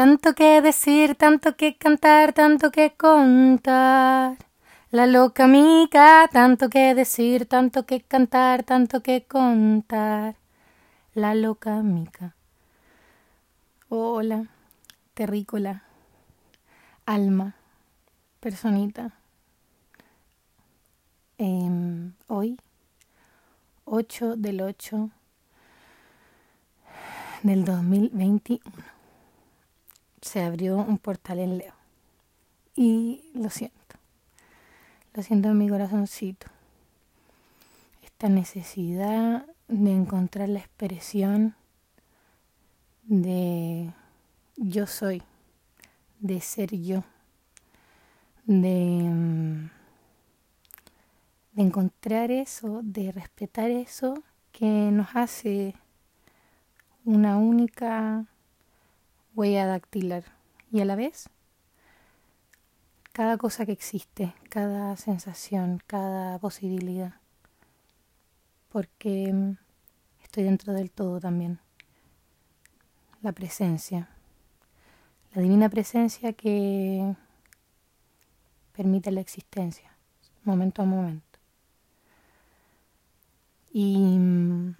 Tanto que decir, tanto que cantar, tanto que contar. La loca mica, tanto que decir, tanto que cantar, tanto que contar. La loca mica. Hola, terrícola, alma, personita. Em, hoy, 8 del 8 del 2021, se abrió un portal en Leo. Y lo siento. Lo siento en mi corazoncito. Esta necesidad de encontrar la expresión de yo soy, de ser yo, de, mm, de encontrar eso, de respetar eso que nos hace una única huella dactilar y a la vez cada cosa que existe, cada sensación, cada posibilidad, porque mm, estoy dentro del todo también. La presencia, la divina presencia que permite la existencia, momento a momento. Y mm,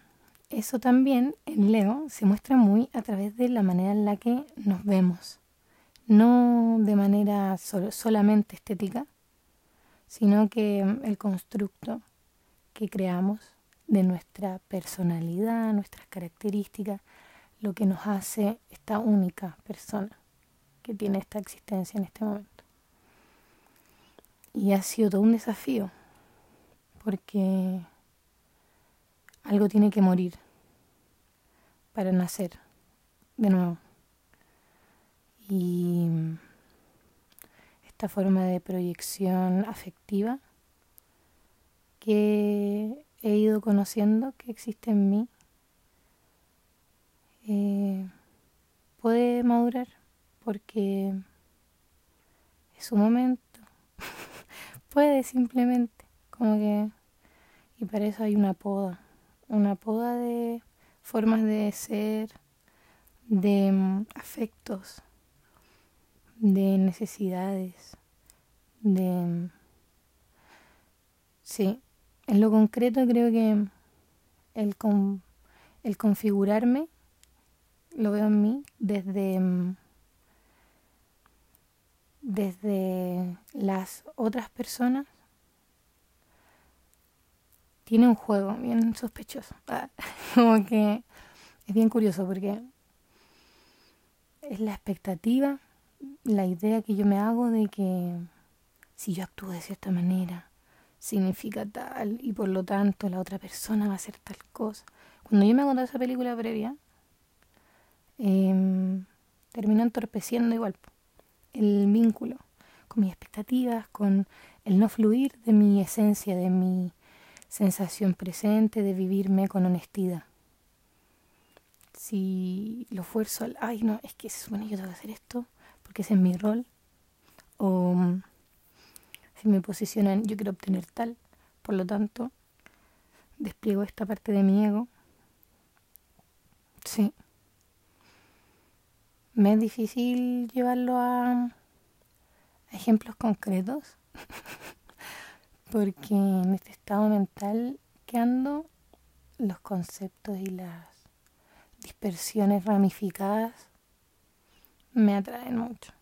eso también en Leo se muestra muy a través de la manera en la que nos vemos no de manera solamente estética, sino que mm, el constructo que creamos de nuestra personalidad, nuestras características, lo que nos hace esta única persona que tiene esta existencia en este momento. Y ha sido todo un desafío, porque algo tiene que morir para nacer de nuevo. Y esta forma de proyección afectiva que he ido conociendo que existe en mí eh, puede madurar porque es su momento. puede simplemente, como que... Y para eso hay una poda, una poda de formas de ser, de mm, afectos, de necesidades, de... Sí, en lo concreto creo que el, el configurarme lo veo en mí desde, desde las otras personas. Tiene un juego bien sospechoso. Como que es bien curioso porque es la expectativa la idea que yo me hago de que si yo actúo de cierta manera, significa tal y por lo tanto la otra persona va a hacer tal cosa. Cuando yo me hago esa película previa, eh, termino entorpeciendo igual el vínculo con mis expectativas, con el no fluir de mi esencia, de mi sensación presente, de vivirme con honestidad. Si lo fuerzo al, ay no, es que se supone que yo tengo que hacer esto, porque ese es mi rol, o si me posicionan, yo quiero obtener tal, por lo tanto, despliego esta parte de mi ego. Sí. Me es difícil llevarlo a, ejemplos concretos, porque en este estado mental que ando, los conceptos y las dispersiones ramificadas me atraen mucho.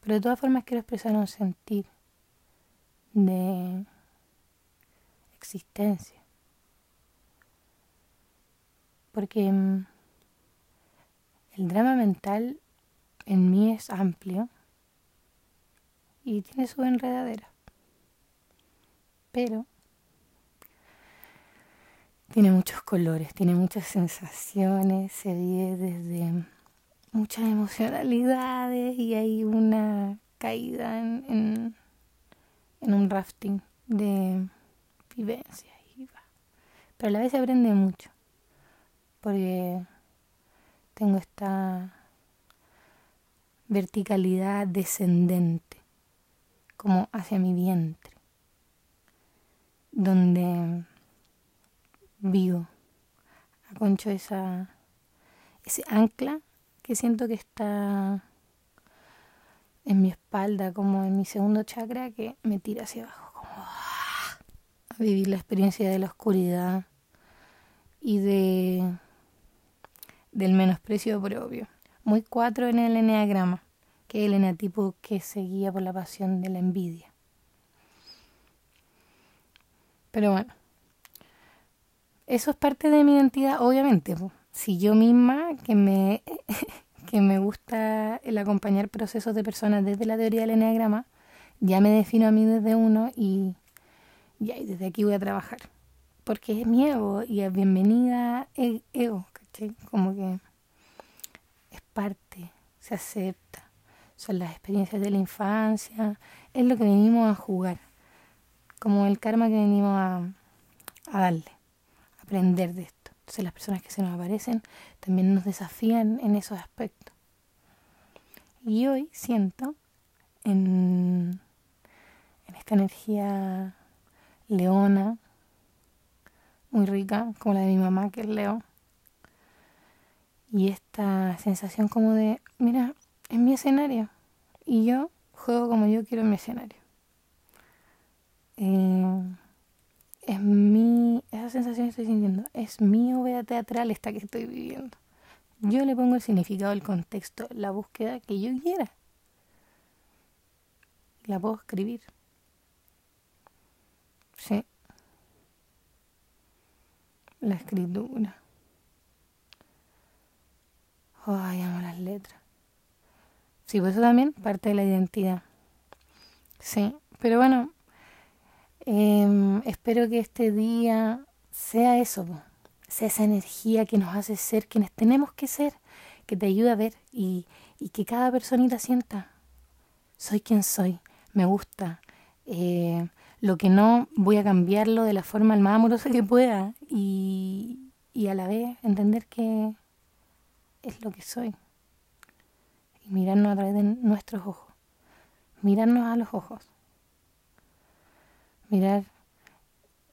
Pero de todas formas quiero expresar un sentir de existencia. Porque mm, el drama mental en mí es amplio y tiene su enredadera. Pero tiene muchos colores, tiene muchas sensaciones, se vive desde muchas emocionalidades y hay una caída en, en, un rafting de vivencias. Pero a la vez se aprende mucho, porque tengo esta verticalidad descendente, como hacia mi vientre, donde vivo, aconcho esa, ese ancla que siento que está en mi espalda, como en mi segundo chakra, que me tira hacia abajo, como ¡ah! a vivir la experiencia de la oscuridad y de del menosprecio propio. Muy cuatro en el eneagrama, que es el eneatipo que se guía por la pasión de la envidia. Pero bueno, eso es parte de mi identidad, obviamente. Si yo misma, que me, que me gusta el acompañar procesos de personas desde la teoría del eneagrama, ya me defino a mí desde uno y, ya, desde aquí voy a trabajar. Porque es mi ego y es bienvenida ego, ¿cachai? Como que es parte, se acepta. Son las experiencias de la infancia, es lo que venimos a jugar, como el karma que venimos a, a darle, a aprender de esto. Entonces las personas que se nos aparecen también nos desafían en esos aspectos. Y hoy siento en, en esta energía leona, muy rica, como la de mi mamá, que es Leo, y esta sensación como de, mira, es mi escenario y yo juego como yo quiero en mi escenario. Eh, es mi, esa sensación que estoy sintiendo, es mi obra teatral esta que estoy viviendo. Yo le pongo el significado, el contexto, la búsqueda que yo quiera. La puedo escribir. Sí. La escritura. Ay, amo las letras. Sí, pues eso también parte de la identidad. Sí, pero bueno, Em, espero que este día sea eso, sea esa energía que nos hace ser quienes tenemos que ser, que te ayude a ver y, y que cada personita sienta, soy quien soy, me gusta, eh, lo que no voy a cambiarlo de la forma más amorosa que pueda y, y a la vez entender que es lo que soy y mirarnos a través de nuestros ojos, mirarnos a los ojos mirar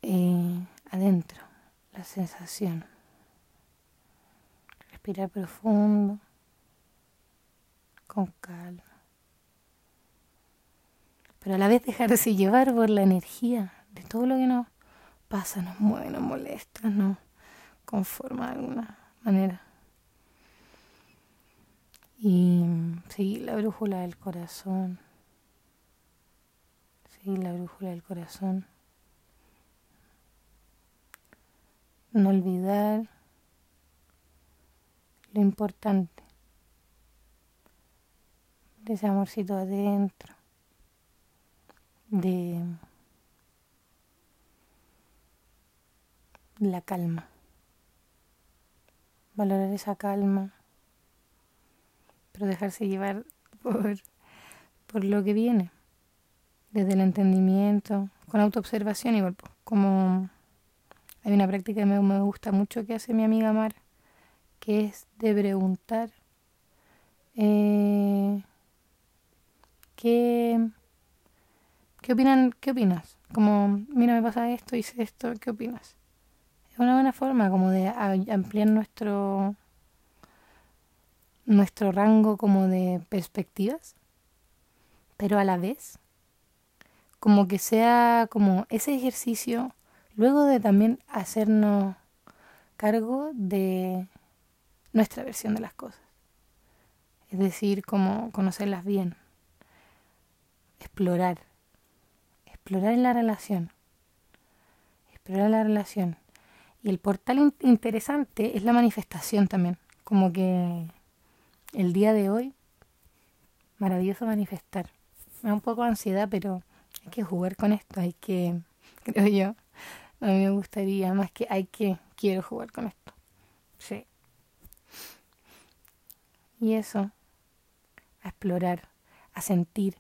eh, adentro la sensación. Respirar profundo, con calma. Pero a la vez dejarse llevar por la energía de todo lo que nos pasa, nos mueve, nos molesta, nos conforma de alguna manera. Y seguir la brújula del corazón la brújula del corazón. No olvidar lo importante de ese amorcito adentro, de la calma. Valorar esa calma, pero dejarse llevar por, por lo que viene desde el entendimiento, con autoobservación igual, como hay una práctica que me, gusta mucho que hace mi amiga Mar, que es de preguntar eh, ¿qué, qué opinan, qué opinas, como mira me pasa esto, hice esto, ¿qué opinas? Es una buena forma como de ampliar nuestro nuestro rango como de perspectivas, pero a la vez como que sea como ese ejercicio, luego de también hacernos cargo de nuestra versión de las cosas. Es decir, como conocerlas bien, explorar, explorar la relación, explorar la relación. Y el portal interesante es la manifestación también, como que el día de hoy, maravilloso manifestar. Me da un poco de ansiedad, pero hay que jugar con esto, hay que, creo yo, a mí me gustaría más que hay que, quiero jugar con esto. Sí. Y eso, a explorar, a sentir,